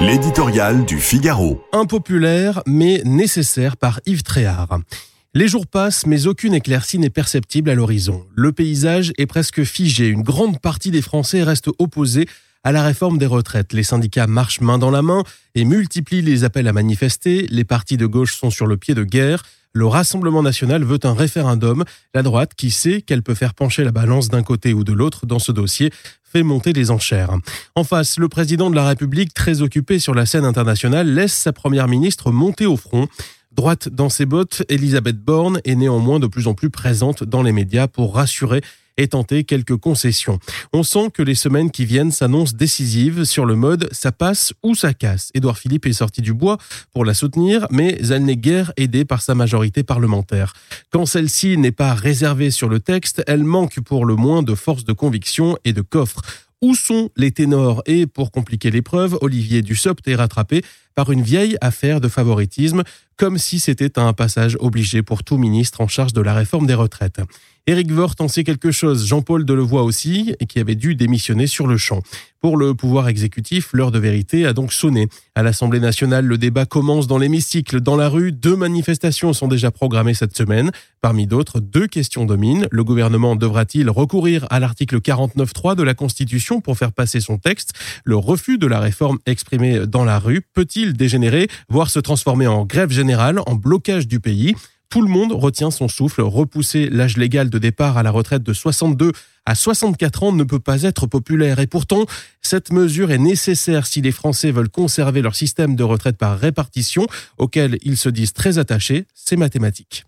L'éditorial du Figaro. Impopulaire mais nécessaire par Yves Tréhard. Les jours passent, mais aucune éclaircie n'est perceptible à l'horizon. Le paysage est presque figé. Une grande partie des Français reste opposée à la réforme des retraites. Les syndicats marchent main dans la main et multiplient les appels à manifester. Les partis de gauche sont sur le pied de guerre. Le Rassemblement national veut un référendum. La droite, qui sait qu'elle peut faire pencher la balance d'un côté ou de l'autre dans ce dossier, fait monter les enchères. En face, le président de la République, très occupé sur la scène internationale, laisse sa première ministre monter au front. Droite dans ses bottes, Elisabeth Borne est néanmoins de plus en plus présente dans les médias pour rassurer et tenter quelques concessions. On sent que les semaines qui viennent s'annoncent décisives sur le mode ça passe ou ça casse. Édouard Philippe est sorti du bois pour la soutenir, mais elle n'est guère aidée par sa majorité parlementaire. Quand celle-ci n'est pas réservée sur le texte, elle manque pour le moins de force de conviction et de coffre. Où sont les ténors? Et pour compliquer l'épreuve, Olivier Dussopt est rattrapé par une vieille affaire de favoritisme, comme si c'était un passage obligé pour tout ministre en charge de la réforme des retraites. Éric Woerth en sait quelque chose, Jean-Paul Delevoye aussi, qui avait dû démissionner sur le champ. Pour le pouvoir exécutif, l'heure de vérité a donc sonné. À l'Assemblée nationale, le débat commence dans l'hémicycle. Dans la rue, deux manifestations sont déjà programmées cette semaine. Parmi d'autres, deux questions dominent. Le gouvernement devra-t-il recourir à l'article 49.3 de la Constitution pour faire passer son texte? Le refus de la réforme exprimée dans la rue dégénérer, voire se transformer en grève générale, en blocage du pays tout le monde retient son souffle. Repousser l'âge légal de départ à la retraite de 62 à 64 ans ne peut pas être populaire. Et pourtant, cette mesure est nécessaire si les Français veulent conserver leur système de retraite par répartition, auquel ils se disent très attachés. C'est mathématique.